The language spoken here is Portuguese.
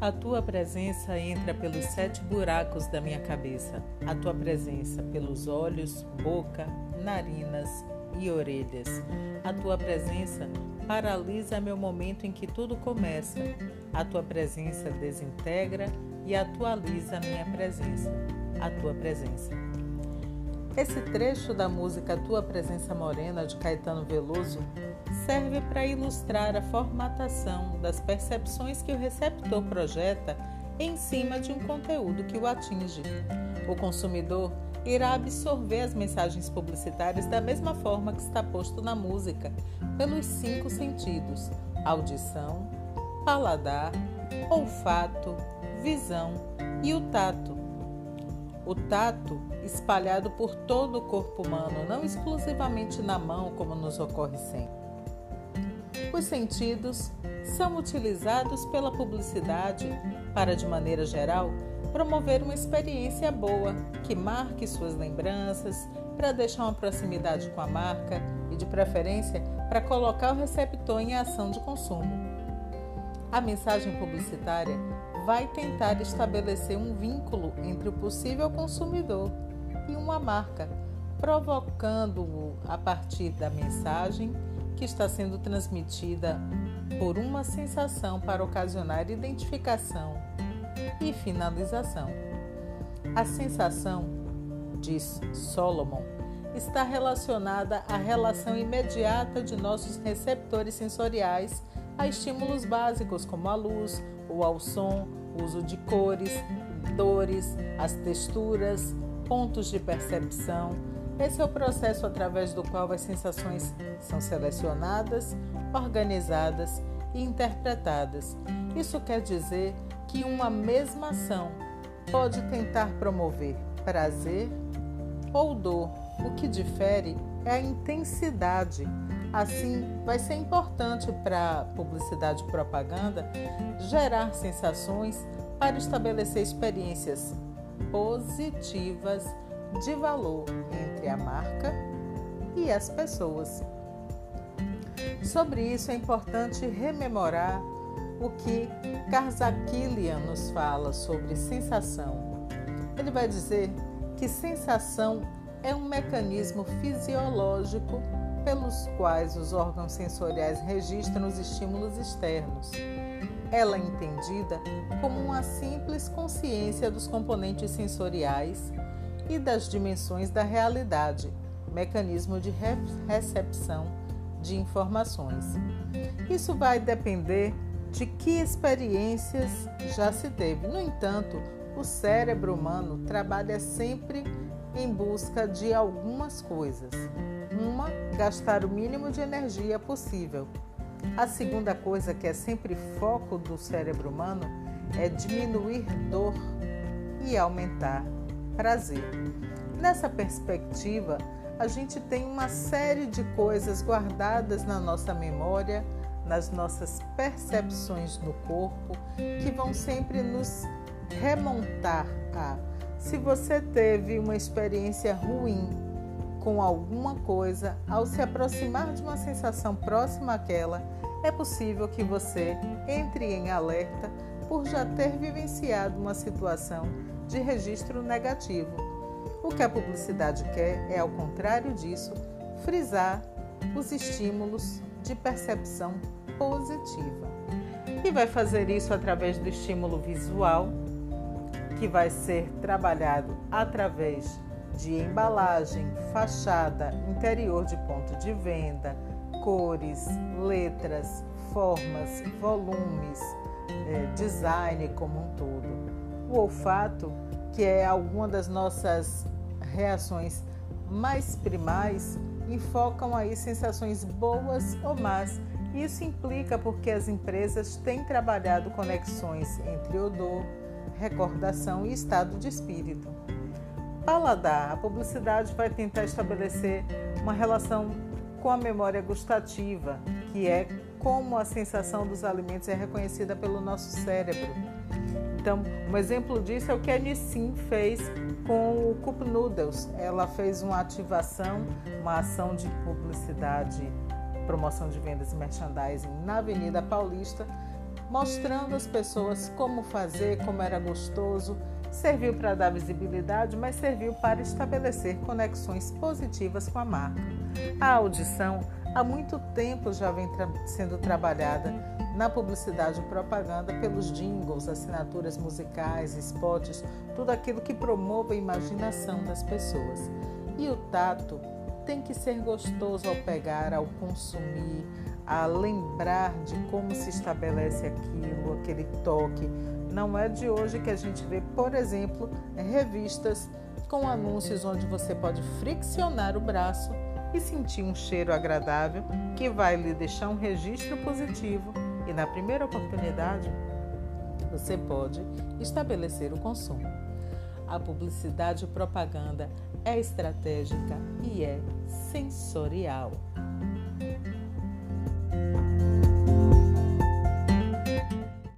A tua presença entra pelos sete buracos da minha cabeça. A tua presença pelos olhos, boca, narinas e orelhas. A tua presença paralisa meu momento em que tudo começa. A tua presença desintegra e atualiza minha presença. A tua presença. Esse trecho da música Tua Presença Morena de Caetano Veloso serve para ilustrar a formatação das percepções que o receptor projeta em cima de um conteúdo que o atinge. O consumidor irá absorver as mensagens publicitárias da mesma forma que está posto na música, pelos cinco sentidos: audição, paladar, olfato, visão e o tato. O tato espalhado por todo o corpo humano, não exclusivamente na mão, como nos ocorre sempre. Os sentidos são utilizados pela publicidade para, de maneira geral, promover uma experiência boa que marque suas lembranças, para deixar uma proximidade com a marca e, de preferência, para colocar o receptor em ação de consumo. A mensagem publicitária vai tentar estabelecer um vínculo entre o possível consumidor e uma marca, provocando-o a partir da mensagem que está sendo transmitida por uma sensação para ocasionar identificação e finalização. A sensação, diz Solomon, está relacionada à relação imediata de nossos receptores sensoriais a estímulos básicos como a luz ou ao som, uso de cores, dores, as texturas, pontos de percepção. Esse é o processo através do qual as sensações são selecionadas, organizadas e interpretadas. Isso quer dizer que uma mesma ação pode tentar promover prazer ou dor. O que difere é a intensidade. Assim, vai ser importante para publicidade e propaganda gerar sensações para estabelecer experiências positivas de valor entre a marca e as pessoas. Sobre isso é importante rememorar o que Karzakilian nos fala sobre sensação. Ele vai dizer que sensação é um mecanismo fisiológico pelos quais os órgãos sensoriais registram os estímulos externos ela é entendida como uma simples consciência dos componentes sensoriais e das dimensões da realidade, mecanismo de recepção de informações. Isso vai depender de que experiências já se teve. No entanto, o cérebro humano trabalha sempre em busca de algumas coisas. Uma, gastar o mínimo de energia possível a segunda coisa que é sempre foco do cérebro humano é diminuir dor e aumentar prazer. Nessa perspectiva, a gente tem uma série de coisas guardadas na nossa memória, nas nossas percepções no corpo, que vão sempre nos remontar a se você teve uma experiência ruim com alguma coisa, ao se aproximar de uma sensação próxima àquela, é possível que você entre em alerta por já ter vivenciado uma situação de registro negativo. O que a publicidade quer é, ao contrário disso, frisar os estímulos de percepção positiva. E vai fazer isso através do estímulo visual, que vai ser trabalhado através de embalagem, fachada, interior de ponto de venda, cores, letras, formas, volumes, é, design como um todo. O olfato, que é alguma das nossas reações mais primais, enfocam aí sensações boas ou más. Isso implica porque as empresas têm trabalhado conexões entre odor, recordação e estado de espírito paladar. A publicidade vai tentar estabelecer uma relação com a memória gustativa, que é como a sensação dos alimentos é reconhecida pelo nosso cérebro. Então, um exemplo disso é o que a Nissin fez com o Cup Noodles. Ela fez uma ativação, uma ação de publicidade, promoção de vendas e merchandising na Avenida Paulista, mostrando às pessoas como fazer, como era gostoso. Serviu para dar visibilidade, mas serviu para estabelecer conexões positivas com a marca. A audição há muito tempo já vem tra sendo trabalhada na publicidade e propaganda pelos jingles, assinaturas musicais, spots, tudo aquilo que promove a imaginação das pessoas. E o tato tem que ser gostoso ao pegar, ao consumir, a lembrar de como se estabelece aquilo, aquele toque. Não é de hoje que a gente vê, por exemplo, revistas com anúncios onde você pode friccionar o braço e sentir um cheiro agradável que vai lhe deixar um registro positivo e na primeira oportunidade você pode estabelecer o consumo. A publicidade e propaganda é estratégica e é sensorial.